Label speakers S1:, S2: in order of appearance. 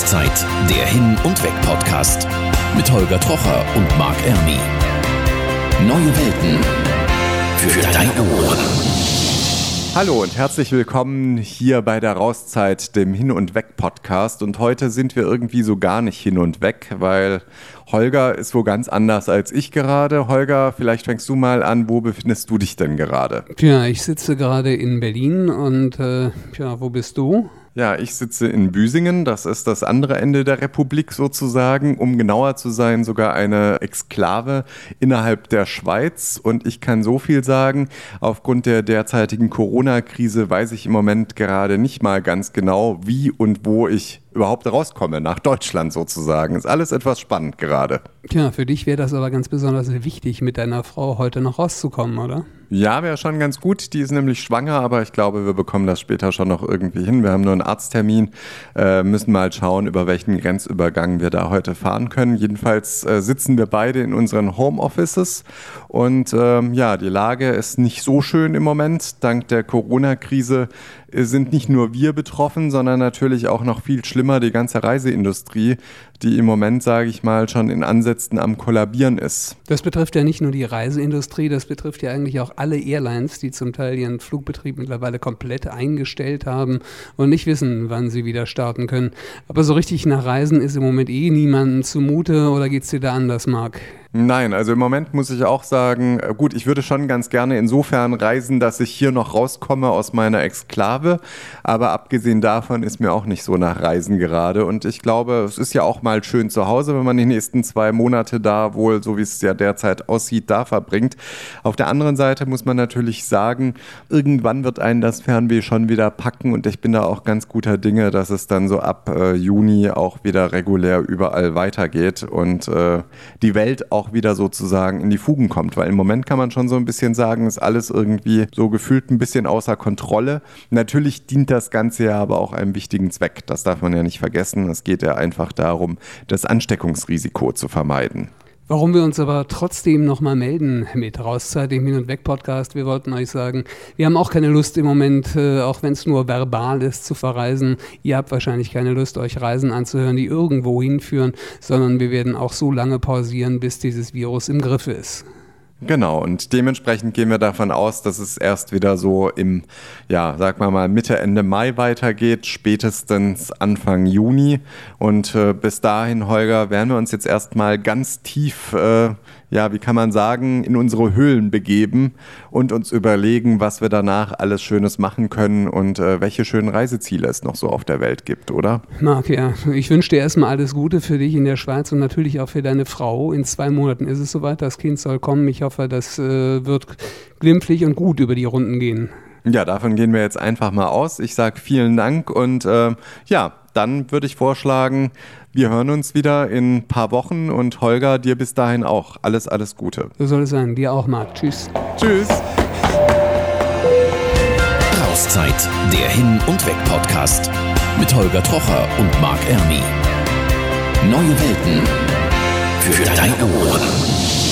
S1: Rauszeit, der Hin- und Weg-Podcast mit Holger Trocher und Marc Ermi. Neue Welten für deine Ohren.
S2: Hallo und herzlich willkommen hier bei der Rauszeit, dem Hin- und Weg-Podcast. Und heute sind wir irgendwie so gar nicht hin und weg, weil Holger ist wo ganz anders als ich gerade. Holger, vielleicht fängst du mal an, wo befindest du dich denn gerade?
S3: Ja, ich sitze gerade in Berlin und äh, ja, wo bist du?
S2: Ja, ich sitze in Büsingen, das ist das andere Ende der Republik sozusagen, um genauer zu sein, sogar eine Exklave innerhalb der Schweiz. Und ich kann so viel sagen, aufgrund der derzeitigen Corona-Krise weiß ich im Moment gerade nicht mal ganz genau, wie und wo ich überhaupt rauskomme, nach Deutschland sozusagen. Ist alles etwas spannend gerade.
S3: Tja, für dich wäre das aber ganz besonders wichtig, mit deiner Frau heute noch rauszukommen, oder?
S2: Ja, wäre schon ganz gut. Die ist nämlich schwanger, aber ich glaube, wir bekommen das später schon noch irgendwie hin. Wir haben nur einen Arzttermin, äh, müssen mal schauen, über welchen Grenzübergang wir da heute fahren können. Jedenfalls äh, sitzen wir beide in unseren Homeoffices und ähm, ja, die Lage ist nicht so schön im Moment. Dank der Corona-Krise sind nicht nur wir betroffen, sondern natürlich auch noch viel schlimmer die ganze Reiseindustrie, die im Moment, sage ich mal, schon in Ansätzen am Kollabieren ist.
S3: Das betrifft ja nicht nur die Reiseindustrie, das betrifft ja eigentlich auch alle Airlines, die zum Teil ihren Flugbetrieb mittlerweile komplett eingestellt haben und nicht wissen, wann sie wieder starten können. Aber so richtig nach Reisen ist im Moment eh niemandem zumute oder geht es dir da anders, Marc?
S2: Nein, also im Moment muss ich auch sagen, äh, gut, ich würde schon ganz gerne insofern reisen, dass ich hier noch rauskomme aus meiner Exklave. Aber abgesehen davon ist mir auch nicht so nach Reisen gerade. Und ich glaube, es ist ja auch mal schön zu Hause, wenn man die nächsten zwei Monate da wohl, so wie es ja derzeit aussieht, da verbringt. Auf der anderen Seite muss man natürlich sagen, irgendwann wird einen das Fernweh schon wieder packen. Und ich bin da auch ganz guter Dinge, dass es dann so ab äh, Juni auch wieder regulär überall weitergeht und äh, die Welt auch auch wieder sozusagen in die Fugen kommt. Weil im Moment kann man schon so ein bisschen sagen, ist alles irgendwie so gefühlt ein bisschen außer Kontrolle. Natürlich dient das Ganze ja aber auch einem wichtigen Zweck. Das darf man ja nicht vergessen. Es geht ja einfach darum, das Ansteckungsrisiko zu vermeiden.
S3: Warum wir uns aber trotzdem nochmal melden mit Rauszeit im Hin- und Weg-Podcast. Wir wollten euch sagen, wir haben auch keine Lust im Moment, äh, auch wenn es nur verbal ist, zu verreisen. Ihr habt wahrscheinlich keine Lust, euch Reisen anzuhören, die irgendwo hinführen, sondern wir werden auch so lange pausieren, bis dieses Virus im Griff ist.
S2: Genau, und dementsprechend gehen wir davon aus, dass es erst wieder so im, ja, sag mal mal, Mitte, Ende Mai weitergeht, spätestens Anfang Juni. Und äh, bis dahin, Holger, werden wir uns jetzt erstmal ganz tief äh, ja, wie kann man sagen, in unsere Höhlen begeben und uns überlegen, was wir danach alles Schönes machen können und äh, welche schönen Reiseziele es noch so auf der Welt gibt, oder?
S3: Marc, ja, ich wünsche dir erstmal alles Gute für dich in der Schweiz und natürlich auch für deine Frau. In zwei Monaten ist es soweit, das Kind soll kommen. Ich hoffe, das äh, wird glimpflich und gut über die Runden gehen.
S2: Ja, davon gehen wir jetzt einfach mal aus. Ich sage vielen Dank und äh, ja, dann würde ich vorschlagen, wir hören uns wieder in ein paar Wochen und Holger, dir bis dahin auch. Alles, alles Gute.
S3: So soll es sein. Dir auch, Marc. Tschüss.
S2: Tschüss.
S1: Rauszeit, der Hin- und Weg-Podcast mit Holger Trocher und Marc Ermi. Neue Welten für deine Ohren.